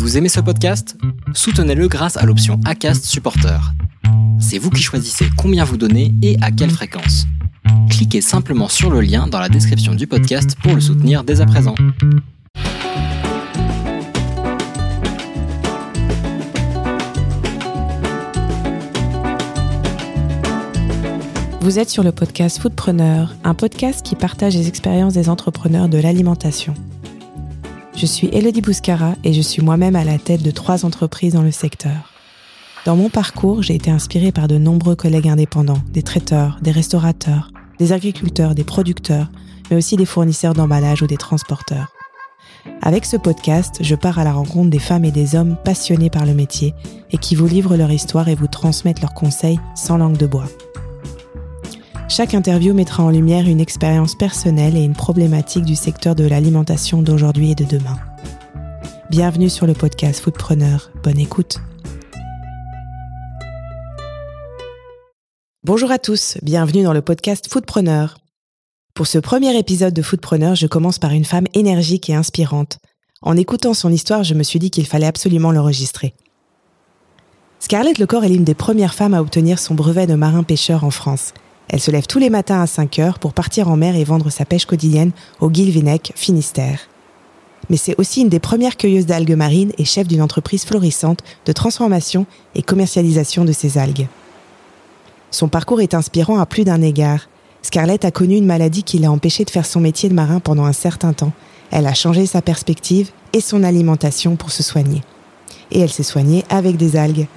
Vous aimez ce podcast? Soutenez-le grâce à l'option ACAST Supporter. C'est vous qui choisissez combien vous donnez et à quelle fréquence. Cliquez simplement sur le lien dans la description du podcast pour le soutenir dès à présent. Vous êtes sur le podcast Foodpreneur, un podcast qui partage les expériences des entrepreneurs de l'alimentation. Je suis Elodie Bouscara et je suis moi-même à la tête de trois entreprises dans le secteur. Dans mon parcours, j'ai été inspirée par de nombreux collègues indépendants, des traiteurs, des restaurateurs, des agriculteurs, des producteurs, mais aussi des fournisseurs d'emballage ou des transporteurs. Avec ce podcast, je pars à la rencontre des femmes et des hommes passionnés par le métier et qui vous livrent leur histoire et vous transmettent leurs conseils sans langue de bois. Chaque interview mettra en lumière une expérience personnelle et une problématique du secteur de l'alimentation d'aujourd'hui et de demain. Bienvenue sur le podcast Foodpreneur. Bonne écoute. Bonjour à tous, bienvenue dans le podcast Foodpreneur. Pour ce premier épisode de Foodpreneur, je commence par une femme énergique et inspirante. En écoutant son histoire, je me suis dit qu'il fallait absolument l'enregistrer. Scarlett Lecor est l'une des premières femmes à obtenir son brevet de marin-pêcheur en France. Elle se lève tous les matins à 5 heures pour partir en mer et vendre sa pêche quotidienne au Guilvinec, Finistère. Mais c'est aussi une des premières cueilleuses d'algues marines et chef d'une entreprise florissante de transformation et commercialisation de ces algues. Son parcours est inspirant à plus d'un égard. Scarlett a connu une maladie qui l'a empêchée de faire son métier de marin pendant un certain temps. Elle a changé sa perspective et son alimentation pour se soigner. Et elle s'est soignée avec des algues.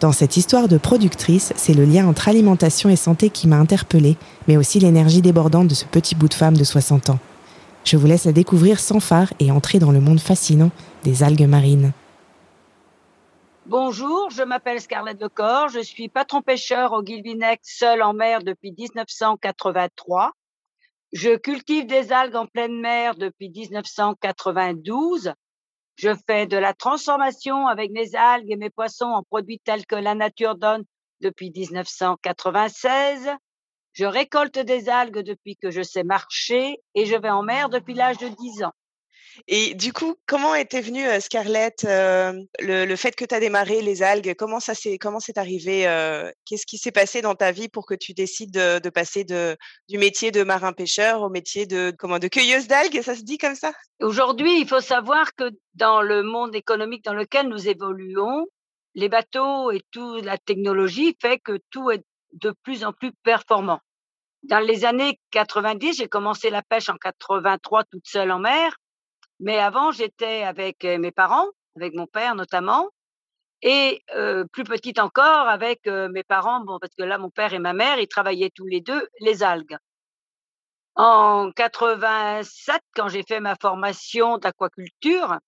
Dans cette histoire de productrice, c'est le lien entre alimentation et santé qui m'a interpellée, mais aussi l'énergie débordante de ce petit bout de femme de 60 ans. Je vous laisse la découvrir sans phare et entrer dans le monde fascinant des algues marines. Bonjour, je m'appelle Scarlett Lecor, je suis patron pêcheur au Guilvinec, seul en mer depuis 1983. Je cultive des algues en pleine mer depuis 1992 je fais de la transformation avec mes algues et mes poissons en produits tels que la nature donne depuis 1996. Je récolte des algues depuis que je sais marcher et je vais en mer depuis l'âge de 10 ans. Et du coup, comment était venue euh, Scarlett le, fait que tu as démarré les algues? Comment ça s'est comment c'est arrivé Qu'est-ce qui s'est passé dans ta vie pour que tu décides de, passer de, du métier de marin pêcheur au métier de comment de cueilleuse d'algues? Ça se dit comme ça? Aujourd'hui, il faut savoir que dans le monde économique dans lequel nous évoluons, les bateaux et toute la technologie fait que tout est de plus en plus performant. Dans les années 90, j'ai commencé la pêche en 83 toute seule en mer. Mais avant, j'étais avec mes parents, avec mon père notamment, et plus petite encore avec mes parents, bon, parce que là, mon père et ma mère, ils travaillaient tous les deux les algues. En 87, quand j'ai fait ma formation d'aquaculture,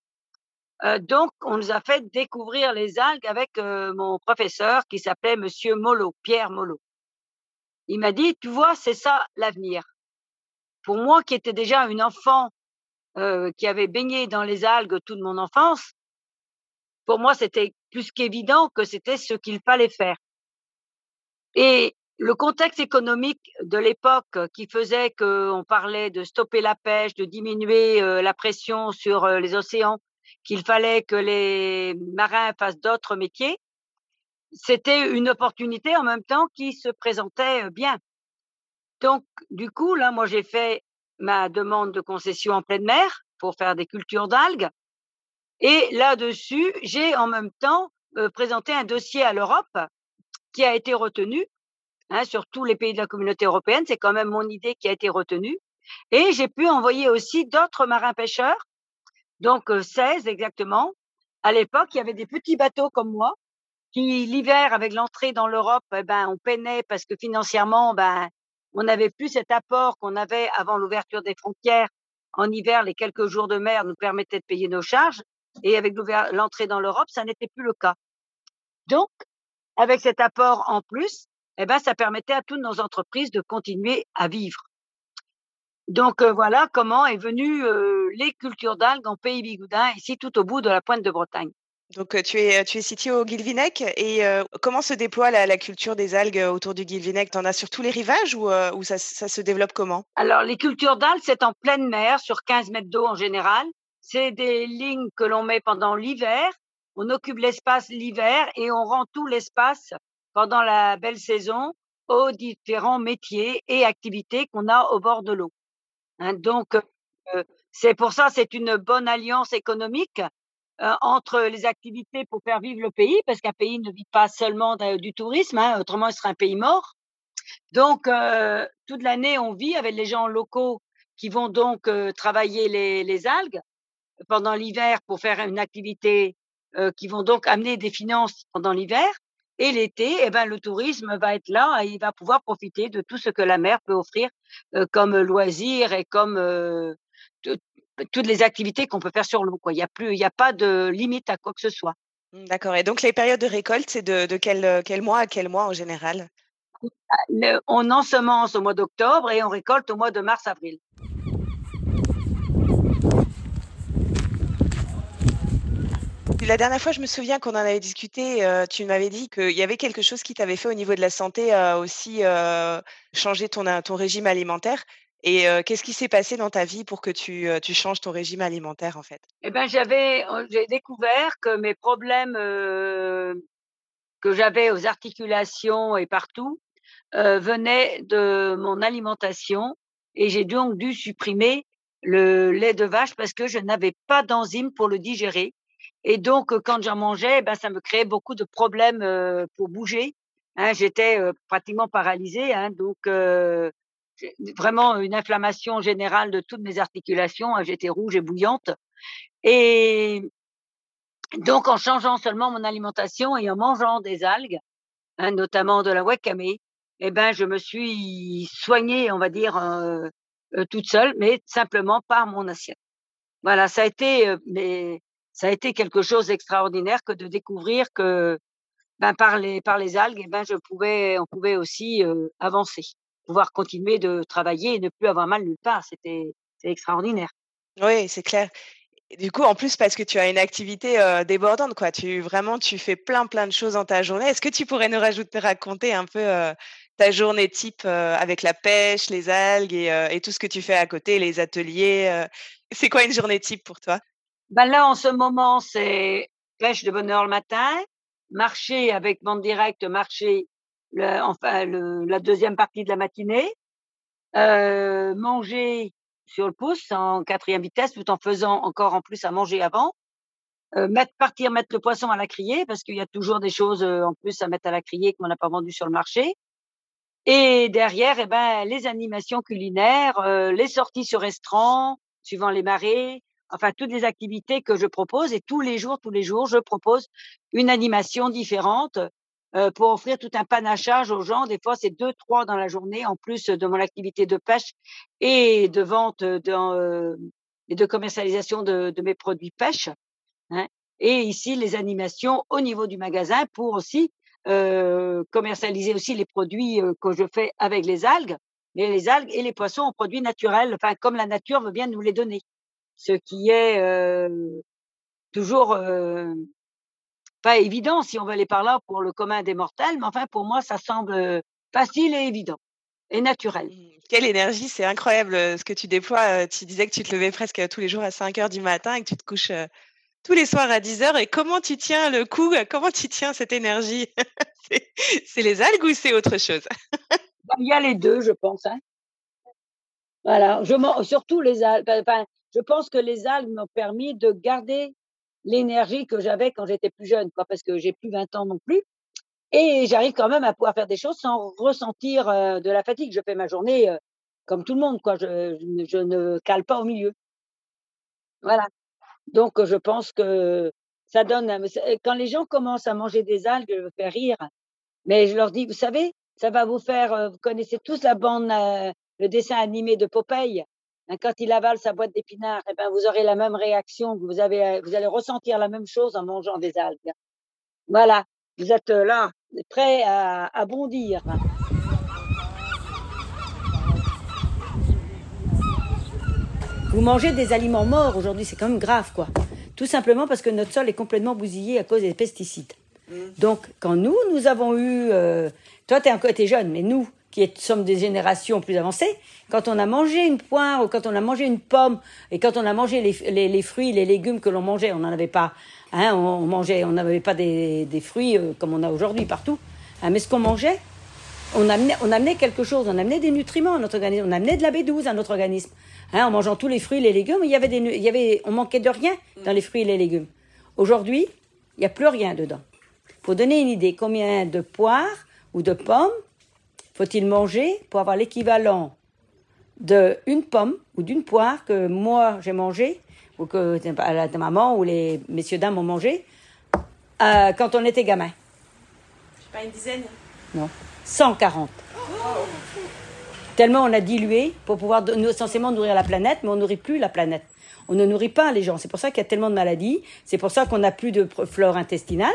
donc on nous a fait découvrir les algues avec mon professeur qui s'appelait Monsieur Molo, Pierre Molo. Il m'a dit, tu vois, c'est ça l'avenir. Pour moi, qui étais déjà une enfant qui avait baigné dans les algues toute mon enfance, pour moi, c'était plus qu'évident que c'était ce qu'il fallait faire. Et le contexte économique de l'époque qui faisait qu'on parlait de stopper la pêche, de diminuer la pression sur les océans, qu'il fallait que les marins fassent d'autres métiers, c'était une opportunité en même temps qui se présentait bien. Donc, du coup, là, moi, j'ai fait ma demande de concession en pleine mer pour faire des cultures d'algues. Et là-dessus, j'ai en même temps présenté un dossier à l'Europe qui a été retenu hein, sur tous les pays de la communauté européenne. C'est quand même mon idée qui a été retenue. Et j'ai pu envoyer aussi d'autres marins pêcheurs, donc 16 exactement. À l'époque, il y avait des petits bateaux comme moi qui, l'hiver, avec l'entrée dans l'Europe, eh ben, on peinait parce que financièrement, ben, on n'avait plus cet apport qu'on avait avant l'ouverture des frontières. En hiver, les quelques jours de mer nous permettaient de payer nos charges. Et avec l'entrée dans l'Europe, ça n'était plus le cas. Donc, avec cet apport en plus, eh ben, ça permettait à toutes nos entreprises de continuer à vivre. Donc euh, voilà comment est venue euh, les cultures d'algues en Pays Bigoudin, ici tout au bout de la pointe de Bretagne. Donc, tu es, tu es situé au Guilvinec et comment se déploie la, culture des algues autour du Guilvinec? Tu en as sur tous les rivages ou, ou ça, ça, se développe comment? Alors, les cultures d'algues, c'est en pleine mer, sur 15 mètres d'eau en général. c'est des lignes que l'on met pendant l'hiver. On occupe l'espace l'hiver et on rend tout l'espace pendant la belle saison aux différents métiers et activités qu'on a au bord de l'eau. Hein, donc, euh, c'est pour ça, c'est une bonne alliance économique euh, entre les activités pour faire vivre le pays, parce qu'un pays ne vit pas seulement du tourisme, hein, autrement il serait un pays mort. Donc, euh, toute l'année, on vit avec les gens locaux qui vont donc travailler les, les, algues pendant l'hiver pour faire une activité qui vont donc amener des finances pendant l'hiver. Et l'été, eh ben, le tourisme va être là et il va pouvoir profiter de tout ce que la mer peut offrir comme loisirs et comme toutes les activités qu'on peut faire sur l'eau. Il n'y a plus, il a pas de limite à quoi que ce soit. Mmh, d'accord. Et donc les périodes de récolte, c'est de, quel, quel, mois à quel mois en général? On ensemence au mois d'octobre et on récolte au mois de mars-avril. La dernière fois, je me souviens qu'on en avait discuté, euh, tu m'avais dit qu'il y avait quelque chose qui t'avait fait au niveau de la santé, euh, aussi, euh, changer ton ton régime alimentaire et qu'est-ce qui s'est passé dans ta vie pour que tu, changes ton régime alimentaire, en fait? Eh ben, j'avais, j'ai découvert que mes problèmes, que j'avais aux articulations et partout, venaient de mon alimentation et j'ai donc dû supprimer le lait de vache parce que je n'avais pas d'enzyme pour le digérer et donc, quand j'en mangeais, ben, ça me créait beaucoup de problèmes pour bouger. Hein, J'étais pratiquement paralysée, hein, donc vraiment une inflammation générale de toutes mes articulations. Hein, J'étais rouge et bouillante. Et donc, en changeant seulement mon alimentation et en mangeant des algues, hein, notamment de la wakame, eh ben, je me suis soignée, on va dire, euh, toute seule, mais simplement par mon assiette. Voilà, ça a été mais ça a été quelque chose d'extraordinaire que de découvrir que ben, par, les, par les algues, eh ben, je pouvais, on pouvait aussi avancer, pouvoir continuer de travailler et ne plus avoir mal nulle part. C'était extraordinaire. Oui, c'est clair. du coup, en plus, parce que tu as une activité débordante, quoi. Tu vraiment, tu fais plein, plein de choses dans ta journée. Est-ce que tu pourrais nous rajouter, raconter un peu ta journée type avec la pêche, les algues et, et, tout ce que tu fais à côté, les ateliers C'est quoi une journée type pour toi? Ben là, en ce moment, c'est pêche de bonne heure le matin, marcher avec vente directe, marcher le, enfin le, la deuxième partie de la matinée, euh, manger sur le pouce en quatrième vitesse, tout en faisant encore en plus à manger avant. Euh, mettre, partir mettre le poisson à la criée parce qu'il y a toujours des choses euh, en plus à mettre à la criée qu'on n'a pas vendues sur le marché. Et derrière, eh ben, les animations culinaires, euh, les sorties sur restaurant, suivant les marées, enfin toutes les activités que je propose et tous les jours, tous les jours, je propose une animation différente euh, pour offrir tout un panachage aux gens. Des fois, c'est deux, trois dans la journée, en plus de mon activité de pêche et de vente euh, et de commercialisation de, de mes produits pêche. Hein. Et ici, les animations au niveau du magasin pour aussi euh, commercialiser aussi les produits euh, que je fais avec les algues. Mais les algues et les poissons en produits naturels, enfin comme la nature veut bien nous les donner ce qui est toujours pas évident si on veut aller par là pour le commun des mortels, mais enfin pour moi ça semble facile et évident et naturel. Mmh, quelle énergie, c'est incroyable ce que tu déploies. Tu disais que tu te levais presque tous les jours à 5 heures du matin et que tu te couches tous les soirs à 10 heures. Et comment tu tiens le coup Comment tu tiens cette énergie? C'est les algues ou c'est autre chose? Bah, Il y a les deux, je pense. Hein. Voilà, je, surtout les algues. Enfin, je pense que les algues m'ont permis de garder l'énergie que j'avais quand j'étais plus jeune, quoi, parce que j'ai plus 20 ans non plus. Et j'arrive quand même à pouvoir faire des choses sans ressentir de la fatigue. Je fais ma journée comme tout le monde, quoi. Je, je, ne cale pas au milieu. Voilà. Donc, je pense que ça donne. Quand les gens commencent à manger des algues, je fais rire. Mais je leur dis, vous savez, ça va vous faire. Vous connaissez tous la bande, le dessin animé de Popeye? Hein, quand il avale sa boîte d'épinards, eh ben, vous aurez la même réaction, vous, avez, vous allez ressentir la même chose en mangeant des algues. Voilà, vous êtes euh, là, prêts à, à bondir. Vous mangez des aliments morts aujourd'hui, c'est quand même grave, quoi. Tout simplement parce que notre sol est complètement bousillé à cause des pesticides. Mmh. Donc, quand nous, nous avons eu, euh, toi, tu es, es jeune, mais nous, qui sommes des générations plus avancées, quand on a mangé une poire ou quand on a mangé une pomme et quand on a mangé les, les, fruits, les légumes que l'on mangeait, on n'en avait pas, hein, on, mangeait, on n'avait pas des, des fruits euh, comme on a aujourd'hui partout, hein, mais ce qu'on mangeait, on amenait, on amenait quelque chose, on amenait des nutriments à notre organisme, on amenait de la B12 à notre organisme. Hein, en mangeant tous les fruits les légumes, il y avait des, il y avait, on manquait de rien dans les fruits et les légumes. Aujourd'hui, il n'y a plus rien dedans. Pour donner une idée, combien de poires ou de pommes faut-il manger pour avoir l'équivalent d'une pomme ou d'une poire que moi j'ai mangé ou que la maman ou les messieurs dames ont mangé euh, quand on était gamin? Je sais pas, une dizaine Non, 140. Tellement on a dilué pour pouvoir censément nourrir la planète, mais on nourrit plus la planète. On ne nourrit pas les gens. C'est pour ça qu'il y a tellement de maladies. C'est pour ça qu'on n'a plus de flore intestinale.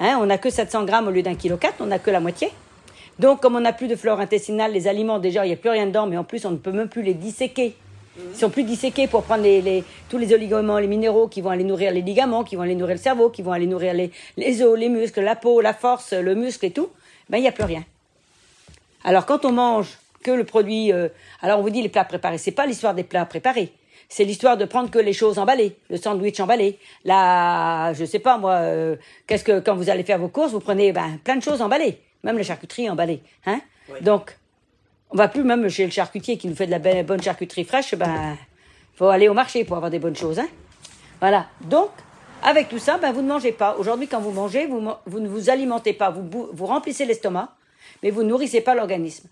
Hein, on n'a que 700 grammes au lieu d'un kilo 4, on n'a que la moitié. Donc, comme on n'a plus de flore intestinale, les aliments, déjà, il n'y a plus rien dedans, mais en plus, on ne peut même plus les disséquer. Ils sont plus disséqués pour prendre les, tous les les minéraux qui vont aller nourrir les ligaments, qui vont aller nourrir le cerveau, qui vont aller nourrir les, les os, les muscles, la peau, la force, le muscle et tout. Ben, il n'y a plus rien. Alors, quand on mange que le produit, euh, alors on vous dit les plats préparés, c'est pas l'histoire des plats préparés. C'est l'histoire de prendre que les choses emballées, le sandwich emballé, la, je sais pas moi, euh, qu'est-ce que quand vous allez faire vos courses, vous prenez ben, plein de choses emballées même la charcuterie emballée. Hein? Donc, on va plus même chez le charcutier qui nous fait de la bonne charcuterie fraîche, ben, faut aller au marché pour avoir des bonnes choses. Hein? Voilà. Donc, avec tout ça, ben, vous ne mangez pas. Aujourd'hui, quand vous mangez, vous, vous ne vous alimentez pas. Vous, vous remplissez l'estomac, mais vous ne nourrissez pas l'organisme.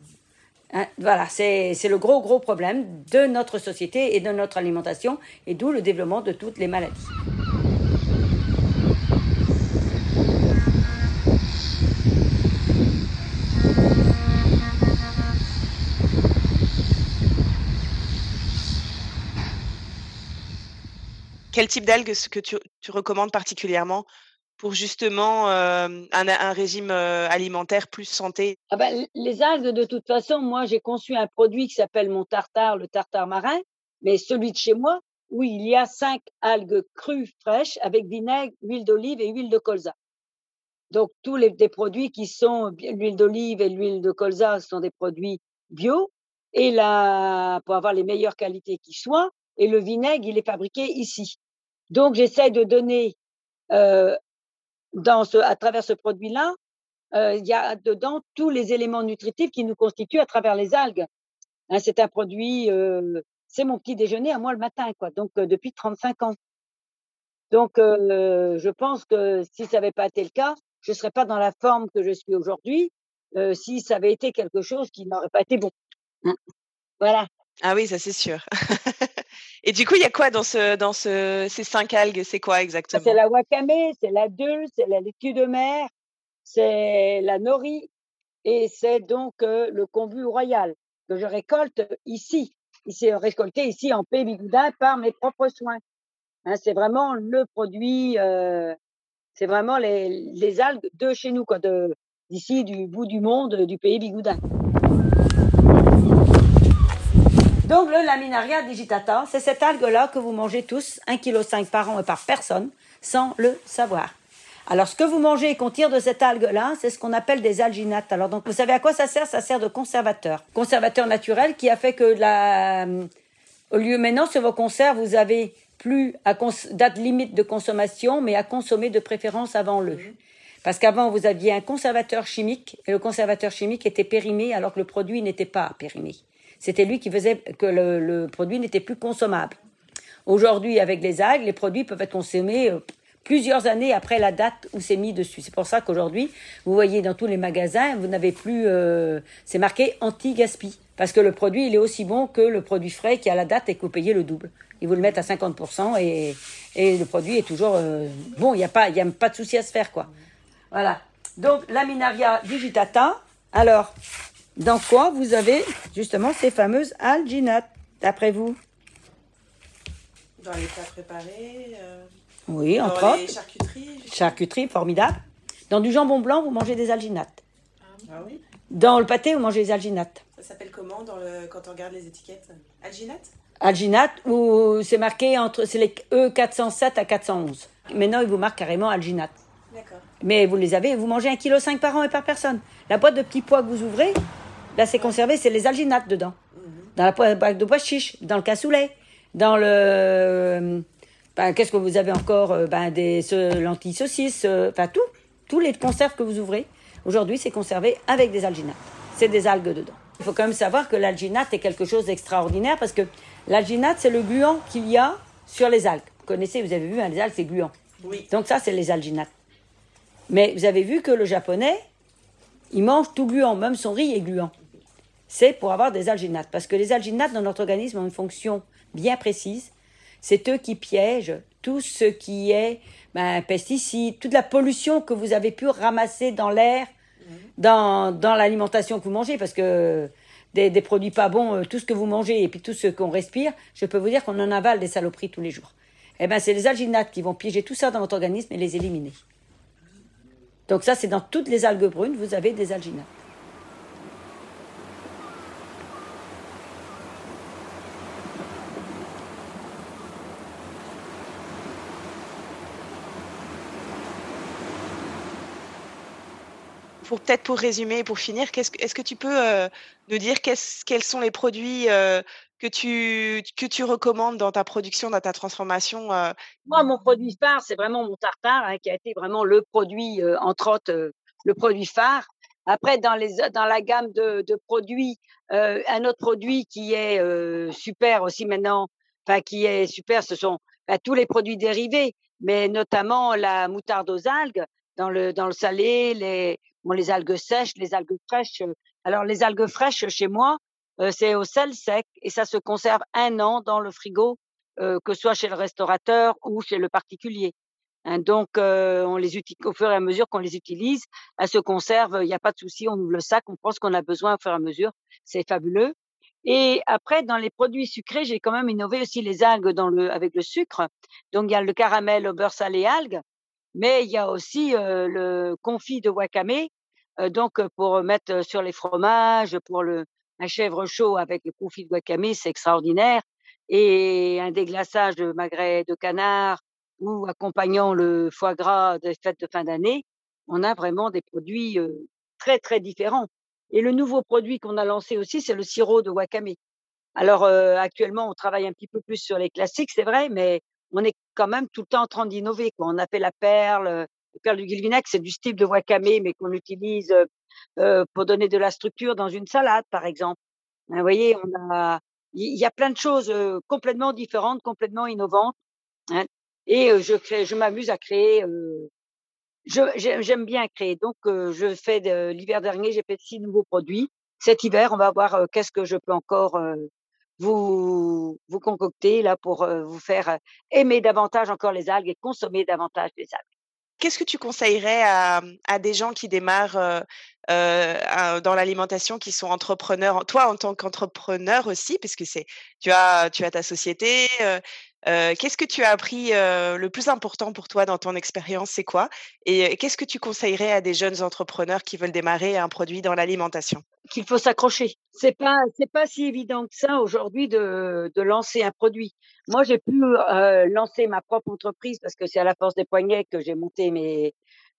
Hein? Voilà, c'est le gros, gros problème de notre société et de notre alimentation, et d'où le développement de toutes les maladies. Quel type d'algues que tu, recommandes particulièrement pour justement un, régime alimentaire plus santé? Ah ben, Les algues, de toute façon, moi j'ai conçu un produit qui s'appelle mon tartare, le tartare marin, mais celui de chez moi, où il y a cinq algues crues fraîches avec vinaigre, huile d'olive et huile de colza. Donc tous les des produits qui sont l'huile d'olive et l'huile de colza sont des produits bio et là pour avoir les meilleures qualités qui soient et le vinaigre il est fabriqué ici. Donc, j'essaie de donner euh, dans ce, à travers ce produit-là, euh, il y a dedans tous les éléments nutritifs qui nous constituent à travers les algues. Hein, c'est un produit, euh, c'est mon petit déjeuner à moi le matin, quoi. Donc, euh, depuis 35 ans. Donc, euh, je pense que si ça n'avait pas été le cas, je ne serais pas dans la forme que je suis aujourd'hui. si ça avait été quelque chose qui n'aurait pas été bon. Hein. Voilà. Ah oui, ça c'est sûr. Et du coup, il y a quoi dans, ce, dans ce, ces cinq algues? C'est quoi exactement? C'est la wakame, c'est la dule, c'est la laitue de mer, c'est la nori et c'est donc euh, le kombu royal que je récolte ici. Ici, récolté ici en Pays Bigoudin par mes propres soins. Hein, c'est vraiment le produit, euh, c'est vraiment les, les, algues de chez nous, d'ici, du bout du monde, du pays Bigoudin. Donc le Laminaria digitata, c'est cette algue-là que vous mangez tous, 1,5 kg par an et par personne, sans le savoir. Alors, ce que vous mangez et qu'on tire de cette algue-là, c'est ce qu'on appelle des alginates. Alors, donc, vous savez à quoi ça sert? Ça sert de conservateur. Conservateur naturel qui a fait que la... au lieu maintenant, sur vos conserves, vous avez plus à date limite de consommation, mais à consommer de préférence avant le. Parce qu'avant, vous aviez un conservateur chimique, et le conservateur chimique était périmé alors que le produit n'était pas périmé. C'était lui qui faisait que le, produit n'était plus consommable. Aujourd'hui, avec les algues, les produits peuvent être consommés euh, plusieurs années après la date où c'est mis dessus. C'est pour ça qu'aujourd'hui, vous voyez dans tous les magasins, vous n'avez plus, euh, c'est marqué anti-gaspi. Parce que le produit, il est aussi bon que le produit frais qui a la date et que vous payez le double. Ils vous le mettent à 50% et, et le produit est toujours euh, bon. Il n'y a pas, il a pas de souci à se faire, quoi. Voilà. Donc, Laminaria digitata. Alors, dans quoi vous avez justement ces fameuses alginates, d'après vous Dans les plats préparés euh, Oui, entre autres. Dans charcuteries Charcuterie, formidable. Dans du jambon blanc, vous mangez des alginates. Ah, oui Dans le pâté, vous mangez des alginates. Ça s'appelle comment dans le... quand on regarde les étiquettes? Alginates Alginate, ou c'est marqué entre c'est les E407 à 411. Maintenant, il vous marque carrément alginate. D'accord. Mais vous les avez, vous mangez 1,5 kg par an et par personne. La boîte de petits pois que vous ouvrez, Là, c'est conservé, c'est les alginates dedans. Dans la boîte de pois chiche, dans le cassoulet, dans le. Ben, Qu'est-ce que vous avez encore euh, ben, Des lentilles saucisses, euh, enfin tout. Tous les conserves que vous ouvrez, aujourd'hui, c'est conservé avec des alginates. C'est des algues dedans. Il faut quand même savoir que l'alginate est quelque chose d'extraordinaire parce que l'alginate, c'est le gluant qu'il y a sur les algues. Vous connaissez, vous avez vu, hein, les algues, c'est gluant. Oui. Donc ça, c'est les alginates. Mais vous avez vu que le japonais, il mange tout gluant, même son riz est gluant. C'est pour avoir des alginates. Parce que les alginates dans notre organisme ont une fonction bien précise. C'est eux qui piègent tout ce qui est ben, pesticides, toute la pollution que vous avez pu ramasser dans l'air, dans, dans l'alimentation que vous mangez. Parce que des, des produits pas bons, euh, tout ce que vous mangez et puis tout ce qu'on respire, je peux vous dire qu'on en avale des saloperies tous les jours. Eh ben, c'est les alginates qui vont piéger tout ça dans votre organisme et les éliminer. Donc ça, c'est dans toutes les algues brunes, vous avez des alginates. Peut-être pour résumer et pour finir, que, est-ce que tu peux euh, nous dire quels sont les produits euh, que tu recommandes dans ta production, dans ta transformation euh, Moi, mon produit phare, c'est vraiment mon tartare, hein, qui a été vraiment le produit, entre autres, le produit phare. Après, dans, la gamme de, produits, un autre produit qui est super aussi maintenant, enfin qui est super, ce sont bah, tous les produits dérivés, mais notamment la moutarde aux algues, dans le, dans le salé, les, bon, les algues sèches, les algues fraîches. Alors, les algues fraîches, chez moi, euh, c'est au sel sec et ça se conserve un an dans le frigo euh, que ce soit chez le restaurateur ou chez le particulier. Hein, donc, euh, on les utilise au fur et à mesure qu'on les utilise, elles se conservent. Il n'y a pas de souci, on ouvre le sac, on pense qu'on a besoin au fur et à mesure. C'est fabuleux. Et après, dans les produits sucrés, j'ai quand même innové aussi les algues dans le, avec le sucre. Donc, il y a le caramel au beurre salé algues, mais il y a aussi le confit de wakame. donc, pour mettre sur les fromages, pour le un chèvre chaud avec le confit de wakame, c'est extraordinaire et un déglaçage de magret de canard ou accompagnant le foie gras des fêtes de fin d'année, on a vraiment des produits très très différents. Et le nouveau produit qu'on a lancé aussi, c'est le sirop de wakame. Alors actuellement, on travaille un petit peu plus sur les classiques, c'est vrai, mais on est quand même tout le temps en train d'innover. On a fait la perle, euh, la perle du Guilvinec, c'est du style de wakame, mais qu'on utilise euh, euh, pour donner de la structure dans une salade, par exemple. Vous voyez, il y a plein de choses complètement différentes, complètement innovantes. hein. Et je m'amuse à créer. j'aime bien créer. Donc, je fais de, l'hiver dernier, j'ai fait six nouveaux produits. Cet hiver, on va voir qu'est-ce que je peux encore vous vous concocter là pour euh, vous faire euh, aimer davantage encore les algues et consommer davantage les algues. Qu'est-ce que tu conseillerais à, des gens qui démarrent euh, dans l'alimentation, qui sont entrepreneurs, toi en tant qu'entrepreneur aussi, puisque c'est tu as tu as ta société. Euh, qu'est-ce que tu as appris euh, le plus important pour toi dans ton expérience, c'est quoi? Et qu'est-ce que tu conseillerais à des jeunes entrepreneurs qui veulent démarrer un produit dans l'alimentation? Qu'il faut s'accrocher. C'est pas pas si évident que ça aujourd'hui de lancer un produit. Moi, j'ai pu euh, lancer ma propre entreprise parce que c'est à la force des poignets que j'ai monté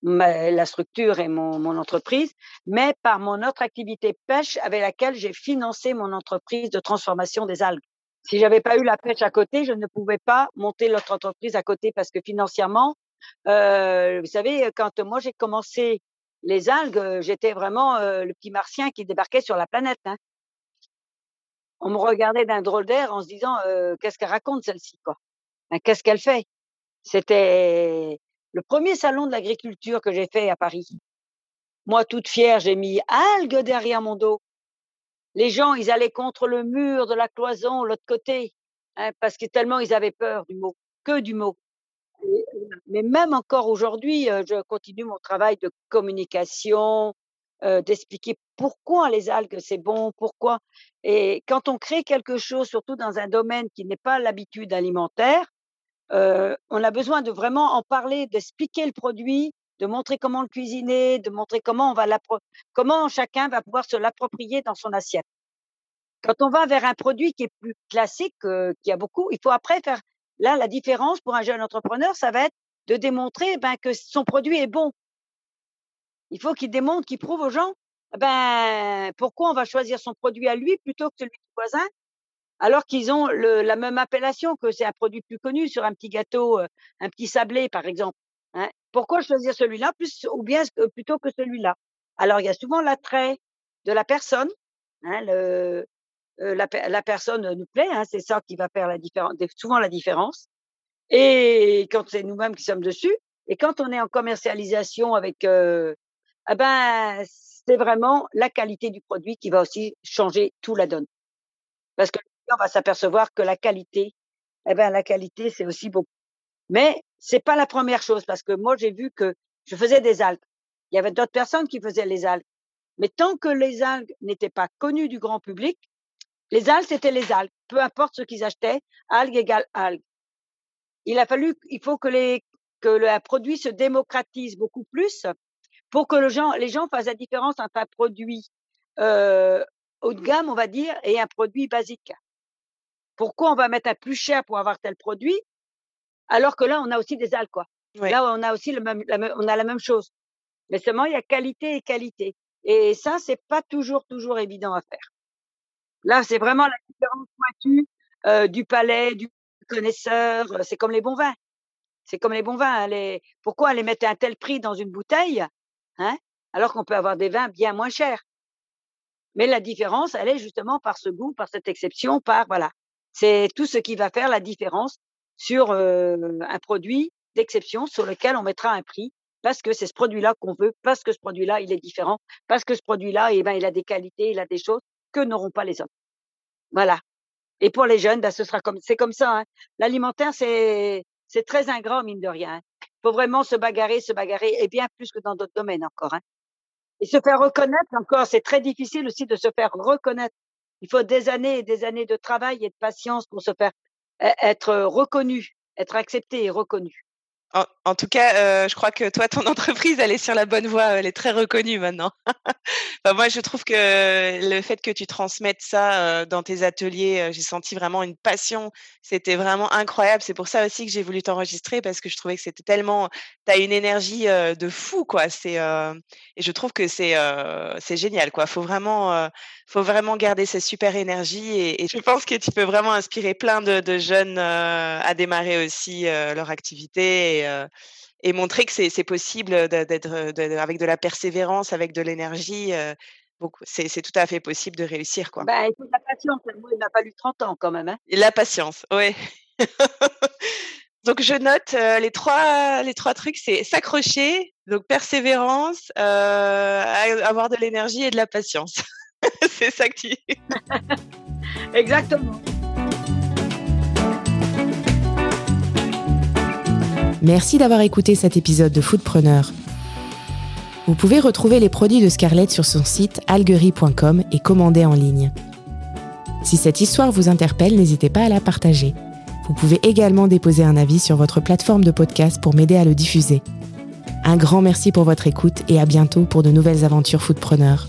la structure et mon entreprise, mais par mon autre activité pêche avec laquelle j'ai financé mon entreprise de transformation des algues. Si j'avais pas eu la pêche à côté, je ne pouvais pas monter l'autre entreprise à côté parce que financièrement, euh, vous savez, quand moi j'ai commencé les algues, euh, j'étais vraiment euh, le petit martien qui débarquait sur la planète. hein. On me regardait d'un drôle d'air en se disant euh, qu'est-ce qu'elle raconte celle-ci quoi? Hein, Qu'est-ce qu'elle fait? C'était le premier salon de l'agriculture que j'ai fait à Paris. Moi, toute fière, j'ai mis algues derrière mon dos. Les gens, ils allaient contre le mur de la cloison, l'autre côté, hein, parce que tellement ils avaient peur du mot, que du mot. Mais même encore aujourd'hui, euh, je continue mon travail de communication, euh, d'expliquer pourquoi les algues c'est bon, pourquoi. Et quand on crée quelque chose, surtout dans un domaine qui n'est pas l'habitude alimentaire, euh, on a besoin de vraiment en parler, d'expliquer le produit, de montrer comment le cuisiner, de montrer comment on va comment chacun va pouvoir se l'approprier dans son assiette. Quand on va vers un produit qui est plus classique, euh, qui a beaucoup, il faut après faire. Là, la différence pour un jeune entrepreneur, ça va être de démontrer ben, que son produit est bon. Il faut qu'il démontre, qu'il prouve aux gens ben, pourquoi on va choisir son produit à lui plutôt que celui du voisin alors qu'ils ont le, la même appellation, que c'est un produit plus connu sur un petit gâteau, euh, un petit sablé par exemple. Hein. Pourquoi choisir celui-là plus ou bien plutôt que celui-là? Alors il y a souvent l'attrait de la personne. Hein, la, personne nous plaît, hein, c'est ça qui va faire souvent la différence. Et quand c'est nous-mêmes qui sommes dessus, et quand on est en commercialisation avec, eh ben, c'est vraiment la qualité du produit qui va aussi changer tout la donne. Parce que on va s'apercevoir que la qualité, eh ben, la qualité, c'est aussi beaucoup. Mais c'est pas la première chose parce que moi, j'ai vu que je faisais des algues. Il y avait d'autres personnes qui faisaient les algues. Mais tant que les algues n'étaient pas connues du grand public, les algues, c'était les algues. Peu importe ce qu'ils achetaient, algues égale algues. Il a fallu, il faut que les, que le produit se démocratise beaucoup plus pour que le gens, les gens fassent la différence entre un produit euh, haut de gamme, on va dire, et un produit basique. Pourquoi on va mettre un plus cher pour avoir tel produit, alors que là, on a aussi des algues, quoi. Là, on a aussi le même, on a la même chose. Mais seulement, il y a qualité et qualité. Et ça, c'est pas toujours, toujours évident à faire. Là, c'est vraiment la différence pointue euh, du palais, du connaisseur. C'est comme les bons vins. C'est comme les bons vins. Hein, les... Pourquoi les mettre à un tel prix dans une bouteille, hein, alors qu'on peut avoir des vins bien moins chers? Mais la différence, elle est justement par ce goût, par cette exception, par voilà. C'est tout ce qui va faire la différence sur un produit d'exception sur lequel on mettra un prix parce que c'est ce produit-là qu'on veut, parce que ce produit-là, il est différent, parce que ce produit-là, eh ben, il a des qualités, il a des choses que n'auront pas les autres. Voilà. Et pour les jeunes, ben, ce sera comme, c'est comme ça. Hein. L'alimentaire, c'est, c'est très ingrat, mine de rien. Il hein. faut vraiment se bagarrer, se bagarrer, et bien plus que dans d'autres domaines encore. Hein. Et se faire reconnaître encore, c'est très difficile aussi de se faire reconnaître. Il faut des années et des années de travail et de patience pour se faire être reconnu, être accepté et reconnu. En, tout cas, je crois que toi, ton entreprise, elle est sur la bonne voie. Elle est très reconnue maintenant. moi, je trouve que le fait que tu transmettes ça dans tes ateliers, j'ai senti vraiment une passion. C'était vraiment incroyable. C'est pour ça aussi que j'ai voulu t'enregistrer parce que je trouvais que c'était tellement. Tu as une énergie de fou, quoi. C'est et je trouve que c'est c'est génial, quoi. Faut vraiment faut vraiment garder cette super énergie et, je pense que tu peux vraiment inspirer plein de, jeunes à démarrer aussi leur activité. Et, euh, et montrer que c'est possible d'être avec de la persévérance, avec de l'énergie. Euh, c'est tout à fait possible de réussir. Quoi. Bah, il faut de la patience. Moi, il n'a pas eu 30 ans quand même. Hein. la patience, oui. donc, je note euh, les, trois, les trois trucs, c'est s'accrocher, donc persévérance, avoir de l'énergie et de la patience. c'est ça que tu... Exactement. Merci d'avoir écouté cet épisode de Foodpreneur. Vous pouvez retrouver les produits de Scarlett sur son site alguerie.com et commander en ligne. Si cette histoire vous interpelle, n'hésitez pas à la partager. Vous pouvez également déposer un avis sur votre plateforme de podcast pour m'aider à le diffuser. Un grand merci pour votre écoute et à bientôt pour de nouvelles aventures Foodpreneur.